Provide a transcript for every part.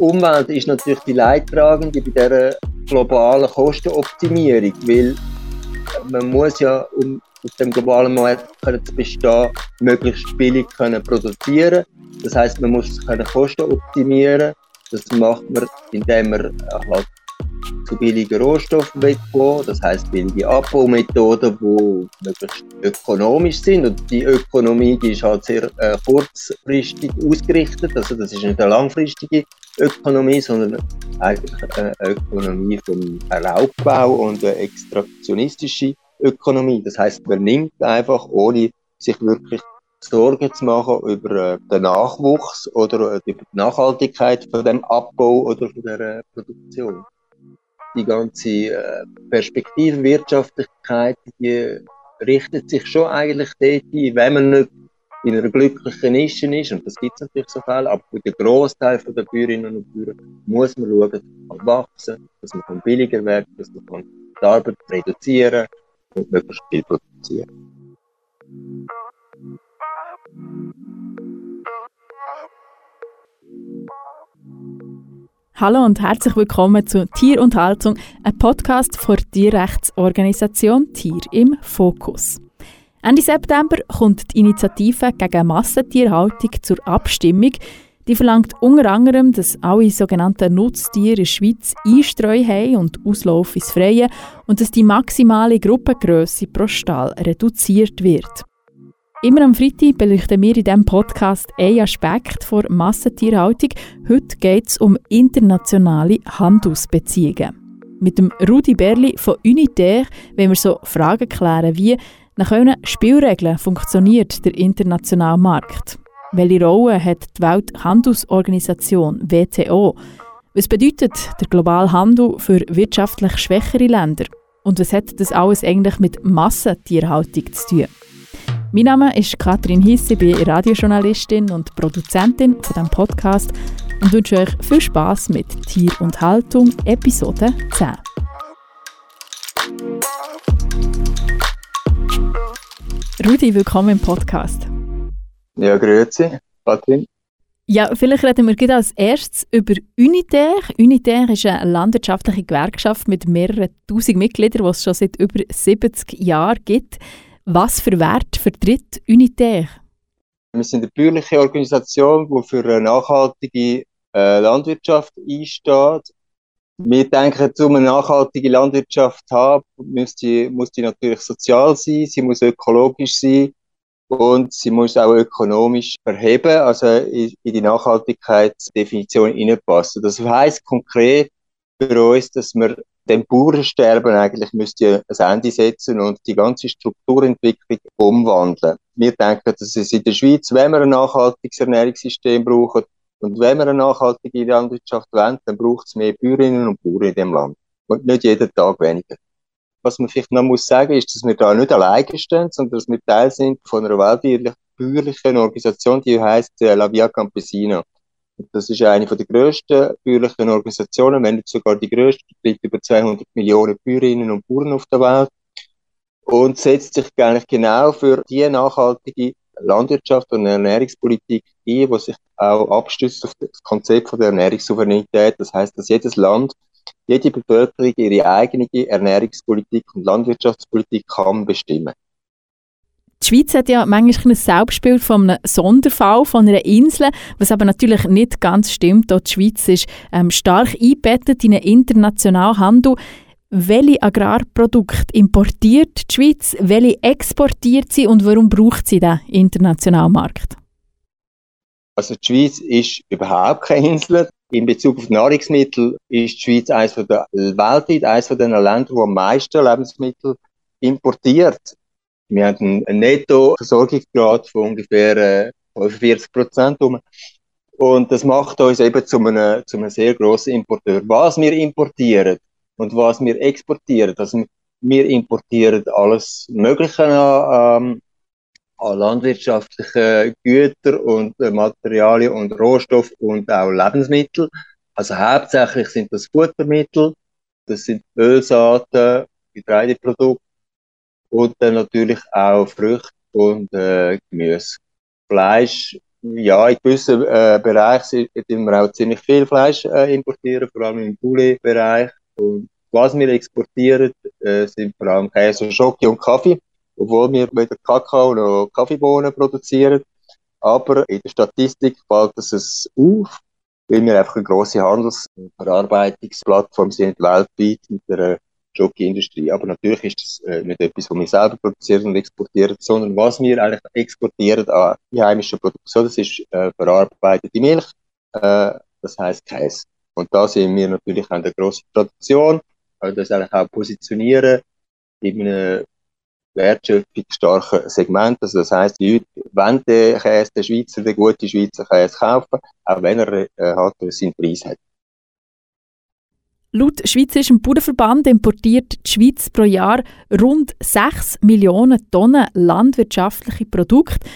Umwelt ist natürlich die Leidtragende bei dieser globalen Kostenoptimierung, weil man muss ja, um auf dem globalen Markt zu bestehen, möglichst billig können produzieren. Das heißt, man muss können Kosten optimieren. Das macht man, indem man halt zu billigen Rohstoffen wegkommen. Das heißt billige Abbaumethoden, die möglichst ökonomisch sind. Und die Ökonomie die ist halt sehr äh, kurzfristig ausgerichtet. Also das ist nicht eine langfristige Ökonomie, sondern eigentlich eine Ökonomie vom Raubbau und eine extraktionistische Ökonomie. Das heißt, man nimmt einfach, ohne sich wirklich Sorgen zu machen über äh, den Nachwuchs oder äh, über die Nachhaltigkeit von dem Abbau oder von der Produktion die ganze äh, Perspektivenwirtschaftlichkeit, die richtet sich schon eigentlich dort wenn man nicht in einer glücklichen Nische ist, und das gibt es natürlich so viel, aber für den Großteil der Bäuerinnen und Bauern muss man schauen, dass man wachsen dass man billiger werden dass man die Arbeit reduzieren und möglichst viel produzieren Hallo und herzlich willkommen zu Tier und Haltung, ein Podcast von der Tierrechtsorganisation Tier im Fokus. Ende September kommt die Initiative gegen Massentierhaltung zur Abstimmung. Die verlangt unter anderem, dass alle sogenannten Nutztiere in der Schweiz Einstreu haben und Auslauf ins Freie und dass die maximale Gruppengröße pro Stall reduziert wird. Immer am Freitag beleuchten wir in diesem Podcast einen Aspekt der Massentierhaltung. Heute geht es um internationale Handelsbeziehungen. Mit dem Rudi Berli von Unitaire wollen wir so Fragen klären wie nach welchen Spielregeln funktioniert der internationale Markt? Welche Rolle hat die Welthandelsorganisation WTO? Was bedeutet der globale Handel für wirtschaftlich schwächere Länder? Und was hat das alles eigentlich mit Massentierhaltung zu tun? Mein Name ist Katrin Hiss, ich bin Radiojournalistin und Produzentin von diesem Podcast und wünsche euch viel Spaß mit Tier und Haltung, Episode 10. Rudi, willkommen im Podcast. Ja, grüezi, Katrin. Ja, vielleicht reden wir gerade als erstes über Unitaire. Unitaire ist eine landwirtschaftliche Gewerkschaft mit mehreren tausend Mitgliedern, die es schon seit über 70 Jahren gibt. Was für Wert vertritt Unitaire? Wir sind eine bürgerliche Organisation, die für eine nachhaltige äh, Landwirtschaft einsteht. Wir denken, um eine nachhaltige Landwirtschaft zu haben, muss die, muss die natürlich sozial sein, sie muss ökologisch sein und sie muss auch ökonomisch verheben, also in, in die Nachhaltigkeitsdefinition hineinpassen. Das heißt konkret für uns, dass wir dem Bauernsterben eigentlich müsste ein Ende setzen und die ganze Strukturentwicklung umwandeln. Wir denken, dass es in der Schweiz, wenn wir ein nachhaltiges Ernährungssystem brauchen und wenn wir eine nachhaltige Landwirtschaft wollen, dann braucht es mehr Bäuerinnen und Bauern in dem Land. Und nicht jeden Tag weniger. Was man vielleicht noch muss sagen, ist, dass wir da nicht alleine stehen, sondern dass wir Teil sind von einer weltbürgerlichen Organisation, die heißt äh, La Via Campesina. Das ist eine der grössten bäuerlichen Organisationen, wenn nicht sogar die grösste, vertritt über 200 Millionen Bäuerinnen und Bauern auf der Welt und setzt sich eigentlich genau für die nachhaltige Landwirtschaft und Ernährungspolitik ein, die sich auch abstützt auf das Konzept von der Ernährungssouveränität. Das heißt, dass jedes Land, jede Bevölkerung ihre eigene Ernährungspolitik und Landwirtschaftspolitik kann bestimmen. Die Schweiz hat ja manchmal ein Selbstbild von einem Sonderfall, von einer Insel, was aber natürlich nicht ganz stimmt. Auch die Schweiz ist ähm, stark eingebettet in einen internationalen Handel. Welche Agrarprodukte importiert die Schweiz, welche exportiert sie und warum braucht sie den internationalen Markt? Also die Schweiz ist überhaupt keine Insel. In Bezug auf Nahrungsmittel ist die Schweiz eines der weltweit eines von den Ländern, die am meisten Lebensmittel importiert. Wir haben einen Netto-Versorgungsgrad von ungefähr äh, 45 Prozent. Und das macht uns eben zu einem, zu einem sehr grossen Importeur. Was wir importieren und was wir exportieren, also wir importieren alles Mögliche an, ähm, an landwirtschaftlichen Güter und äh, Materialien und Rohstoff und auch Lebensmittel. Also hauptsächlich sind das Futtermittel, das sind Ölsaaten, Getreideprodukte, und dann natürlich auch Früchte und äh, Gemüse. Fleisch Ja, in gewissen äh, Bereichen importieren wir auch ziemlich viel Fleisch äh, importieren, vor allem im Poulet-Bereich. Und was wir exportieren, äh, sind vor allem Käse, Schoki und Kaffee, obwohl wir weder Kakao noch Kaffeebohnen produzieren. Aber in der Statistik fällt es auf, weil wir einfach eine grosse Handels- und Verarbeitungsplattform sind weltweit mit der Schoki-Industrie. Aber natürlich ist das äh, nicht etwas, was wir selber produzieren und exportieren, sondern was wir eigentlich exportieren an die heimische Produktion, das ist äh, verarbeitete Milch, äh, das heißt Käse. Und da sehen wir natürlich eine grosse Tradition, also das eigentlich auch positionieren in einem wertschöpfungsstarken Segment. Also das heisst, die Leute wollen den Käse, den Schweizer, den guten Schweizer Käse kaufen, auch wenn er äh, halt seinen Preis hat. Laut Schweizerischem Bauernverband importiert die Schweiz pro Jahr rund 6 Millionen Tonnen landwirtschaftliche Produkte.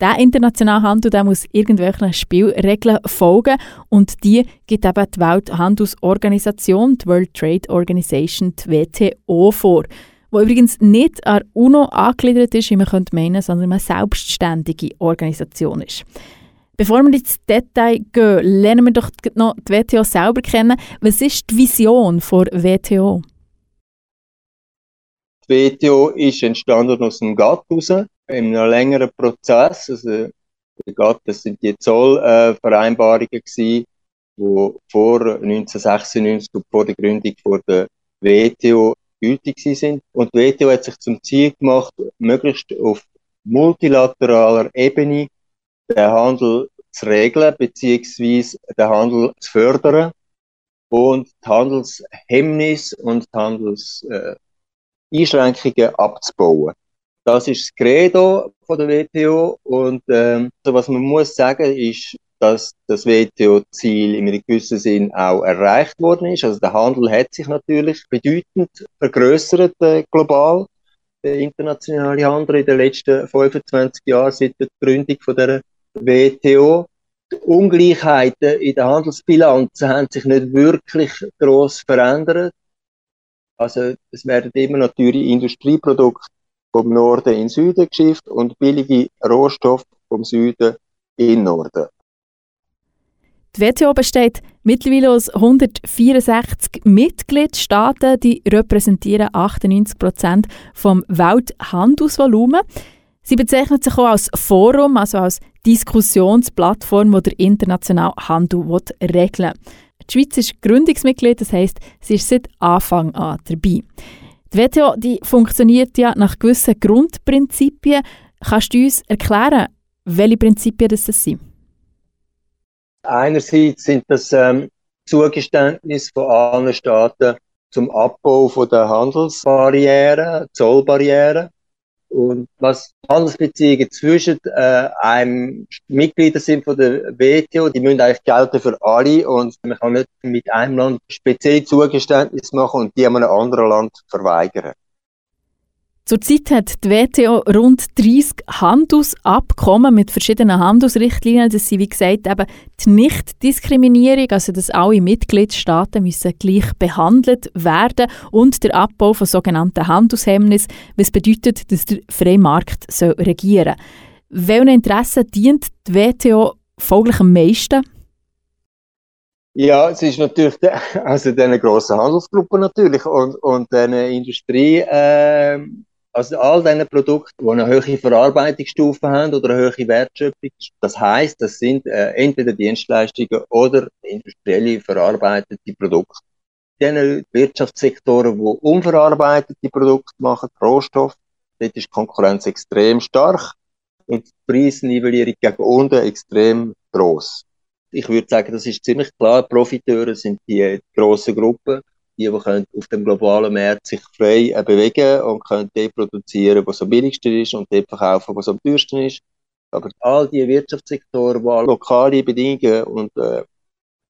Der internationale Handel der muss irgendwelchen Spielregeln folgen und die gibt eben die Welthandelsorganisation, die World Trade Organization, die WTO, vor wo übrigens nicht an UNO angegliedert ist, wie man könnte meinen, sondern eine selbstständige Organisation ist. Bevor wir ins Detail gehen, lernen wir doch noch die WTO selber kennen. Was ist die Vision der WTO? Die WTO ist entstanden aus dem GATT in einem längeren Prozess. Also, GATT, das sind die Zollvereinbarungen gewesen, die vor 1996 und vor der Gründung der WTO gültig sind. Und die WTO hat sich zum Ziel gemacht, möglichst auf multilateraler Ebene den Handel zu regeln, beziehungsweise den Handel zu fördern und die Handelshemmnisse und die Handelseinschränkungen äh, abzubauen. Das ist das Credo von der WTO und ähm, so was man muss sagen ist, dass das WTO-Ziel in einem gewissen Sinn auch erreicht worden ist. Also der Handel hat sich natürlich bedeutend vergrößert äh, global der internationale Handel in den letzten 25 Jahren seit der Gründung von der WTO. Die Ungleichheiten in der Handelsbilanzen haben sich nicht wirklich groß verändert. Also es werden immer noch teure Industrieprodukte vom Norden in den Süden geschifft und billige Rohstoffe vom Süden in den Norden. Die WTO besteht mittlerweile aus 164 Mitgliedstaaten, die repräsentieren 98 Prozent vom Welthandelsvolumen. Sie bezeichnet sich auch als Forum, also als Diskussionsplattform, die der internationale Handel regeln will. Die Schweiz ist Gründungsmitglied, das heisst, sie ist seit Anfang an dabei. Die WTO die funktioniert ja nach gewissen Grundprinzipien. Kannst du uns erklären, welche Prinzipien das sind? Einerseits sind das ähm, Zugeständnisse von allen Staaten zum Abbau von der Handelsbarrieren, Zollbarrieren. Und was Handelsbeziehungen zwischen äh, einem Mitglieder sind von der WTO, die müssen eigentlich gelten für alle und man kann nicht mit einem Land speziell Zugeständnis machen und die einem anderen Land verweigern. Zurzeit hat die WTO rund 30 Handelsabkommen mit verschiedenen Handelsrichtlinien. Das sind, wie gesagt, eben die Nichtdiskriminierung, also dass alle Mitgliedstaaten müssen gleich behandelt werden und der Abbau von sogenannten Handelshemmnissen, was bedeutet, dass der freie Markt regieren soll. Welchen Interessen dient die WTO folglich am meisten? Ja, es ist natürlich, also diese grossen Handelsgruppen natürlich und, und den Industrie, äh, also all diese Produkte, die eine hohe Verarbeitungsstufe haben oder eine hohe Wertschöpfung, das heißt, das sind äh, entweder Dienstleistungen oder industrielle verarbeitete Produkte. Diese Wirtschaftssektoren, die unverarbeitete Produkte machen, Rohstoff, dort ist die Konkurrenz extrem stark und die Preisnivellierung gegen unten extrem groß. Ich würde sagen, das ist ziemlich klar. Profiteure sind die grossen Gruppen, die, die können auf dem globalen Markt sich frei äh, bewegen und können dort produzieren, was am billigsten ist und dort verkaufen, was am teuersten ist. Aber all die Wirtschaftssektoren, die lokale Bedingungen und, äh,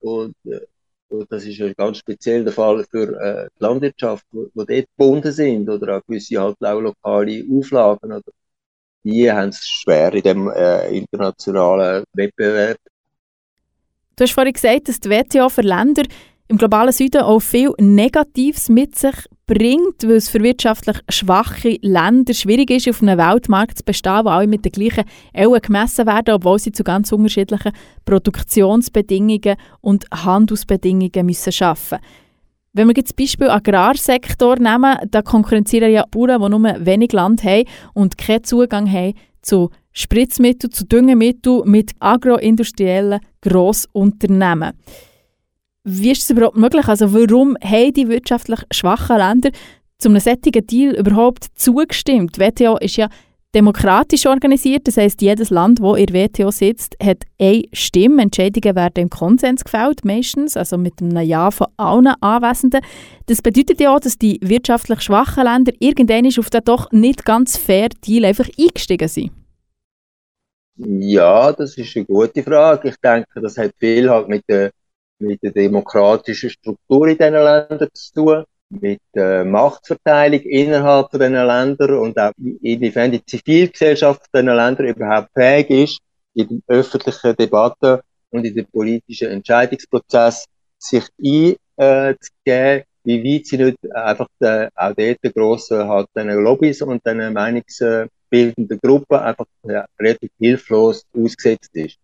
und, äh, und das ist ganz speziell der Fall für äh, die Landwirtschaft, wo, wo dort gebunden sind oder auch gewisse halt auch lokale Auflagen, oder, die haben es schwer in dem äh, internationalen Wettbewerb. Du hast vorhin gesagt, dass die WTO für Länder im globalen Süden auch viel Negatives mit sich bringt, weil es für wirtschaftlich schwache Länder schwierig ist, auf einem Weltmarkt zu bestehen, wo alle mit den gleichen Ellen gemessen werden, obwohl sie zu ganz unterschiedlichen Produktionsbedingungen und Handelsbedingungen müssen arbeiten wenn wir jetzt das Beispiel Agrarsektor nehmen, da konkurrenzieren ja Bauern, die nur wenig Land haben und keinen Zugang haben zu Spritzmitteln, zu Düngemitteln mit agroindustriellen Grossunternehmen. Wie ist das überhaupt möglich? Also warum haben die wirtschaftlich schwachen Länder zu einem solchen Deal überhaupt zugestimmt? Die WTO ist ja demokratisch organisiert, das heißt jedes Land, wo in der WTO sitzt, hat eine Stimme. Entscheidungen werden im Konsens gefällt, meistens, also mit einem Ja von allen Anwesenden. Das bedeutet ja auch, dass die wirtschaftlich schwachen Länder irgendwann auf den doch nicht ganz fair Deal einfach eingestiegen sind. Ja, das ist eine gute Frage. Ich denke, das hat viel halt mit der mit der demokratischen Struktur in diesen Ländern zu tun, mit der Machtverteilung innerhalb von diesen Ländern und auch inwiefern die Zivilgesellschaft in diesen Ländern überhaupt fähig ist, in der öffentlichen Debatte und in den politischen Entscheidungsprozess sich einzugeben, wie weit sie nicht einfach den, auch dort den grossen halt den Lobbys und den meinungsbildenden Gruppen einfach relativ hilflos ausgesetzt ist.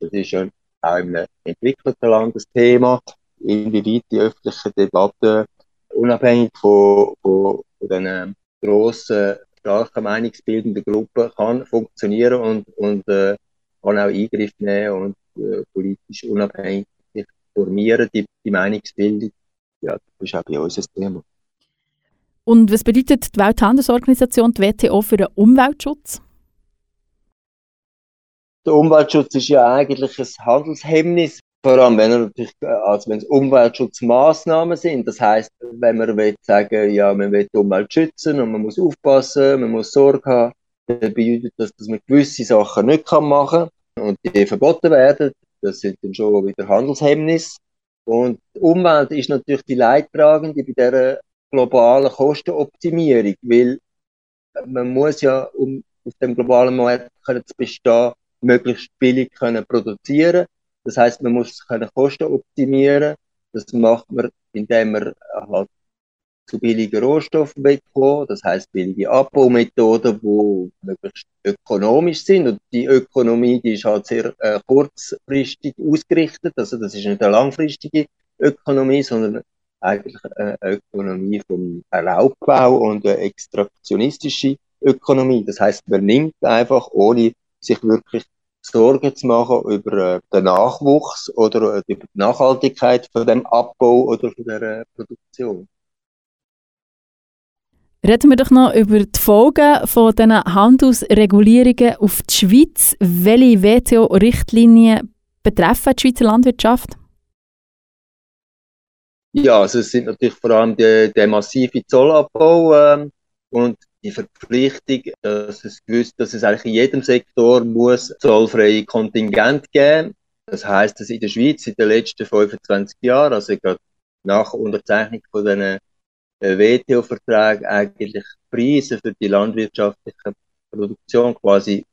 Das ist ja auch in einem entwickelten Land ein Thema, inwieweit die öffentliche Debatte unabhängig von, von, von den grossen, starken meinungsbildenden Gruppen kann funktionieren und, und äh, kann auch Eingriff nehmen und äh, politisch unabhängig sich formieren, die, die Meinungsbildung. Ja, das ist auch bei uns ein Thema. Und was bedeutet die Welthandelsorganisation, die WTO, für den Umweltschutz? Der Umweltschutz ist ja eigentlich ein Handelshemmnis, vor allem wenn, er natürlich, also wenn es Umweltschutzmaßnahmen sind. Das heißt, wenn man will sagen, ja, man will die Umwelt schützen und man muss aufpassen, man muss Sorge haben, dann bedeutet das, dass man gewisse Sachen nicht machen kann und die verboten werden. Das sind dann schon wieder Handelshemmnisse. Und die Umwelt ist natürlich die Leidtragende bei dieser globalen Kostenoptimierung, weil man muss ja, um auf dem globalen Markt zu bestehen, möglichst billig können produzieren Das heißt, man muss können Kosten optimieren. Das macht man, indem man halt zu billigen Rohstoffen bekommt. Das heißt, billige Abbaumethoden, die möglichst ökonomisch sind. Und die Ökonomie, die ist halt sehr äh, kurzfristig ausgerichtet. Also, das ist nicht eine langfristige Ökonomie, sondern eigentlich eine Ökonomie vom Raubbau und eine extraktionistische Ökonomie. Das heißt, man nimmt einfach ohne sich wirklich Sorgen zu machen über äh, den Nachwuchs oder äh, über die Nachhaltigkeit von dem Abbau oder von der äh, Produktion. Reden wir doch noch über die Folgen von diesen Handelsregulierungen auf die Schweiz. Welche WTO-Richtlinien betreffen die Schweizer Landwirtschaft? Ja, also es sind natürlich vor allem der, der massive Zollabbau ähm, und die Verpflichtung, dass es gewusst, dass es eigentlich in jedem Sektor muss zollfreie Kontingent geben. Das heißt, dass in der Schweiz in den letzten 25 Jahren, also gerade nach Unterzeichnung von diesen äh, WTO-Verträgen eigentlich Preise für die landwirtschaftliche Produktion quasi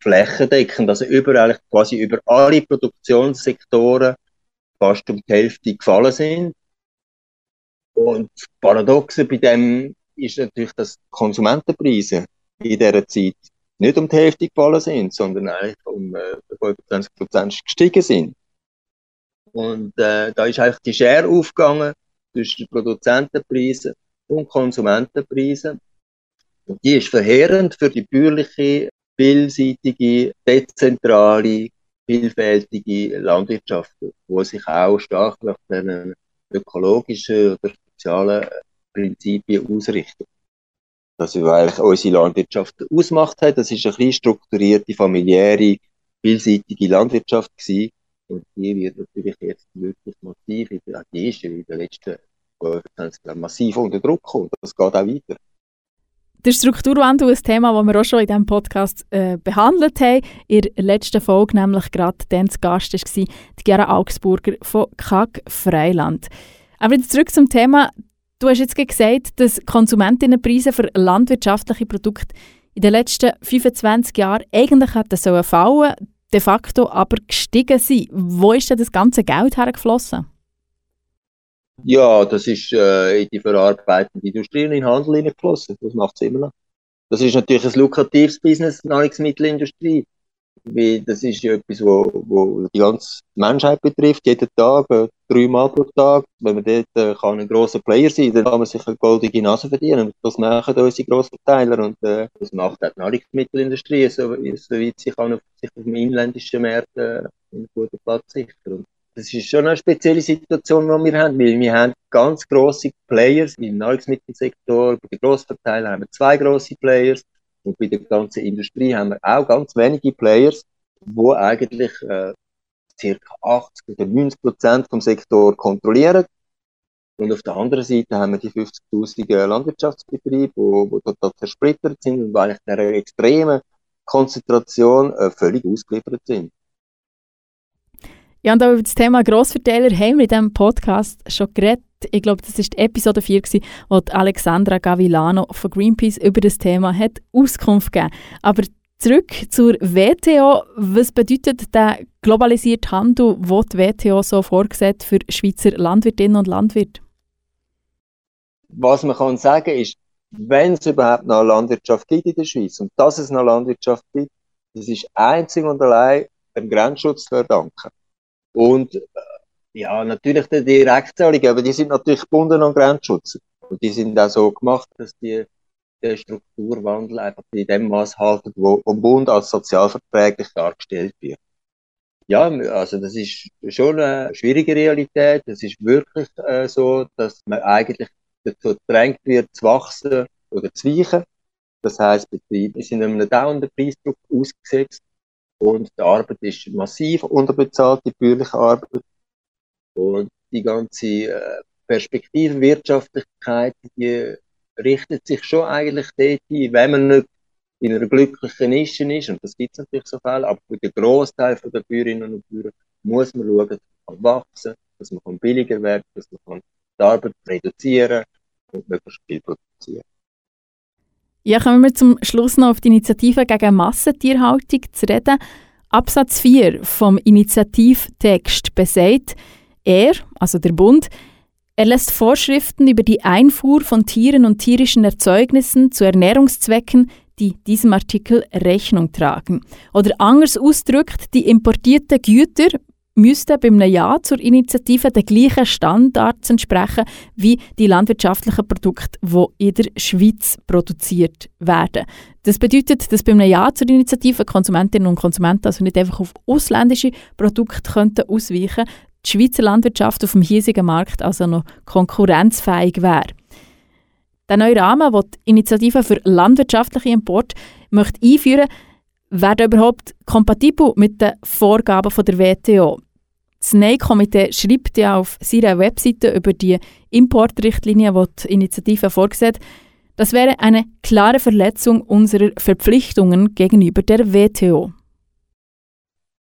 flächendeckend, also überall quasi über alle Produktionssektoren fast um die Hälfte gefallen sind. Und das Paradoxe bei dem ist natürlich, dass Konsumentenpreise in dieser Zeit nicht um die Hälfte gefallen sind, sondern eigentlich um äh, 25 Prozent gestiegen sind. Und äh, da ist einfach die Schere aufgegangen zwischen Produzentenpreisen und Konsumentenpreisen. Und die ist verheerend für die bäuerliche, vielseitige, dezentrale, vielfältige Landwirtschaft, wo sich auch stark nach den ökologischen oder sozialen Prinzipien ausrichten. Das ist eigentlich unsere Landwirtschaft ausmacht hat. Das ist eine strukturierte, familiäre, vielseitige Landwirtschaft gewesen. Und die wird natürlich jetzt wirklich massiv, die ist in den letzten 25 Jahren massiv unter Druck gekommen. Das geht auch weiter. Der Strukturwandel ist ein Thema, das wir auch schon in diesem Podcast äh, behandelt haben. In der letzten Folge nämlich gerade dann zu Gast war die Gera Augsburger von KAG Freiland. Aber jetzt zurück zum Thema. Du hast jetzt gesagt, dass Konsumentinnenpreise für landwirtschaftliche Produkte in den letzten 25 Jahren eigentlich hätten sollen fallen, de facto aber gestiegen sind. Wo ist denn das ganze Geld hergeflossen? Ja, das ist äh, in die verarbeitende Industrie und in den Handel hineingeflossen. Das macht es immer noch. Das ist natürlich ein lukratives Business, Nahrungsmittelindustrie. Weil das ist ja etwas, wo, wo die ganze Menschheit betrifft, jeden Tag, äh, dreimal pro Tag. Wenn man dort äh, kann ein grosser Player sein dann kann man sich eine goldige Nase verdienen. Das machen unsere Grossverteiler und äh, das macht auch die Nahrungsmittelindustrie, so, soweit sie kann auf, sich auf dem inländischen Markt äh, einen guten Platz sichern. Das ist schon eine spezielle Situation, die wir haben, weil wir haben ganz grosse Players im Nahrungsmittelsektor, bei den Grossverteilern haben wir zwei grosse Players, und bei der ganzen Industrie haben wir auch ganz wenige Players, wo eigentlich äh, ca. 80 oder 90 Prozent vom Sektor kontrollieren. Und auf der anderen Seite haben wir die 50.000 Landwirtschaftsbetriebe, wo, wo total zersplittert sind und eigentlich der extremen Konzentration äh, völlig ausgeliefert sind. Ja, und auch über das Thema Grossverteiler haben wir in diesem Podcast schon geredet. Ich glaube, das war die Episode 4, gewesen, wo Alexandra Gavilano von Greenpeace über das Thema hat Auskunft gegeben Aber zurück zur WTO. Was bedeutet der globalisierte Handel, den die WTO so vorgesehen für Schweizer Landwirtinnen und Landwirte? Was man kann sagen ist, wenn es überhaupt noch Landwirtschaft gibt in der Schweiz und dass es noch Landwirtschaft gibt, das ist einzig und allein dem Grenzschutz zu verdanken. Und ja, natürlich die Direktzahlungen, aber die sind natürlich gebunden an Grenzschutz. Und die sind auch so gemacht, dass die der Strukturwandel einfach in dem Maß halten, wo vom Bund als sozialverträglich dargestellt wird. Ja, also das ist schon eine schwierige Realität. Es ist wirklich äh, so, dass man eigentlich dazu gedrängt wird, zu wachsen oder zu weichen. Das heißt, Betriebe sind einem dauernden Preisdruck ausgesetzt und die Arbeit ist massiv unterbezahlt, die bürgerliche Arbeit. Und die ganze äh, Perspektive Wirtschaftlichkeit, die richtet sich schon eigentlich dort ein, wenn man nicht in einer glücklichen Nische ist, und das gibt es natürlich so Fälle, aber für den Großteil der Bäuerinnen und Bauern muss man schauen, dass man wachsen kann, dass man billiger werden kann, dass man die Arbeit reduzieren und möglichst viel produzieren ja, kommen wir zum Schluss noch auf die Initiative gegen Massentierhaltung zu reden. Absatz 4 vom Initiativtext besagt, er, also der Bund, er lässt Vorschriften über die Einfuhr von Tieren und tierischen Erzeugnissen zu Ernährungszwecken, die diesem Artikel Rechnung tragen. Oder anders ausgedrückt, die importierten Güter müssten beim Ja zur Initiative den gleichen Standards entsprechen wie die landwirtschaftlichen Produkte, die in der Schweiz produziert werden. Das bedeutet, dass beim Ja zur Initiative Konsumentinnen und Konsumenten also nicht einfach auf ausländische Produkte könnten ausweichen die Schweizer Landwirtschaft auf dem hiesigen Markt also noch konkurrenzfähig wäre. Der neue Rahmen, den die Initiative für landwirtschaftliche Import möchte einführen wäre überhaupt kompatibel mit den Vorgaben der WTO. Das NEI-Komitee schreibt ja auf seiner Webseite über die Importrichtlinie, die die Initiative vorgesehen das wäre eine klare Verletzung unserer Verpflichtungen gegenüber der WTO.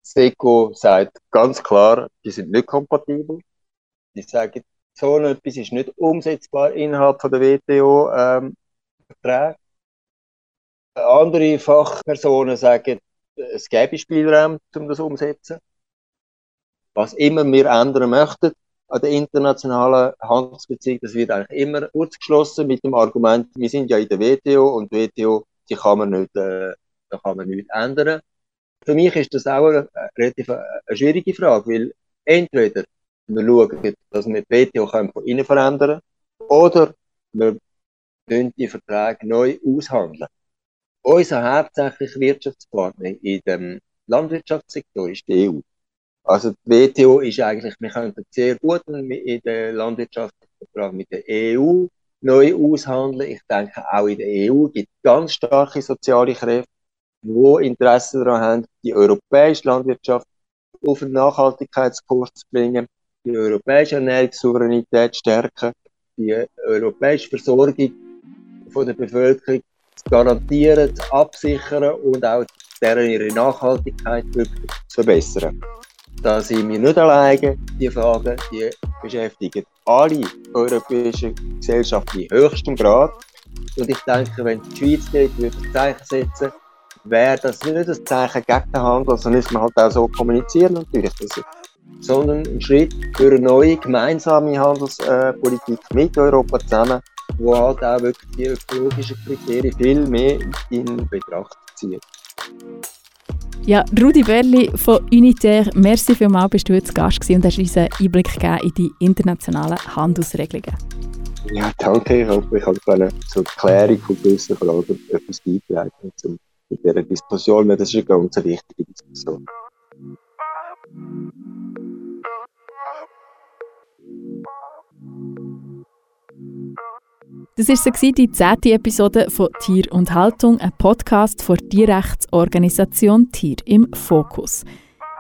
SECO sagt ganz klar, die sind nicht kompatibel. Die sagen, so etwas ist nicht umsetzbar innerhalb von der WTO-Verträge. Ähm, Andere Fachpersonen sagen, es gäbe Spielraum, um das umzusetzen was immer wir ändern möchten an der internationalen Handelsbeziehung, das wird eigentlich immer kurzgeschlossen mit dem Argument, wir sind ja in der WTO und die WTO, die kann man nicht, äh, da kann man nichts ändern. Für mich ist das auch eine, relativ eine, eine schwierige Frage, weil entweder wir schauen, dass wir die WTO von innen verändern oder wir die Verträge neu aushandeln. Unser hauptsächlicher Wirtschaftspartner in dem Landwirtschaftssektor ist die EU. Also die WTO ist eigentlich, wir könnten sehr gut in der Landwirtschaftsvertrag mit der EU neu aushandeln. Ich denke, auch in der EU gibt es ganz starke soziale Kräfte, die Interesse daran haben, die europäische Landwirtschaft auf einen Nachhaltigkeitskurs zu bringen, die europäische Ernährungssouveränität stärken, die europäische Versorgung von der Bevölkerung zu garantieren, zu absichern und auch deren ihre Nachhaltigkeit wirklich zu verbessern. Da sind wir nicht alleine. Die Fragen die beschäftigen alle europäischen Gesellschaften in höchstem Grad. Und ich denke, wenn die Schweiz dort würde ein Zeichen setzen wäre das nicht ein Zeichen gegen den Handel, sondern müssen wir halt auch so kommunizieren natürlich. Dass sondern ein Schritt für eine neue gemeinsame Handelspolitik mit Europa zusammen, wo halt auch wirklich die ökologischen Kriterien viel mehr in Betracht zieht. Ja, Rudi Berli von Unitaire, merci vielmals, bist du jetzt Gast und hast uns einen Einblick gegeben in die internationalen Handelsregelungen. Ja, danke. Ich hoffe, ich habe zur Klärung von gewissen Fragen etwas beitragen zu dieser Diskussion. Das ist eine ganz wichtige Diskussion. Das war die zehnte Episode von Tier und Haltung, ein Podcast von Tierrechtsorganisation Tier im Fokus.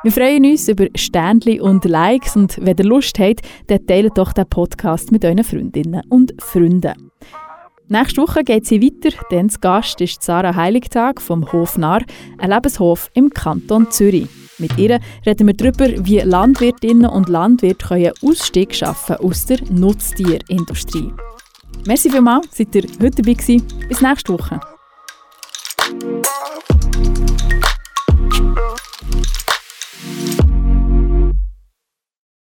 Wir freuen uns über Sternchen und Likes und wenn ihr Lust habt, dann teilt doch den Podcast mit euren Freundinnen und Freunden. Nächste Woche geht sie weiter, denn das Gast ist Sarah Heiligtag vom Hof Narr, ein Lebenshof im Kanton Zürich. Mit ihr reden wir darüber, wie Landwirtinnen und Landwirte einen Ausstieg schaffen aus der Nutztierindustrie. Merci vielmals, seid ihr heute dabei gewesen. Bis nächste Woche.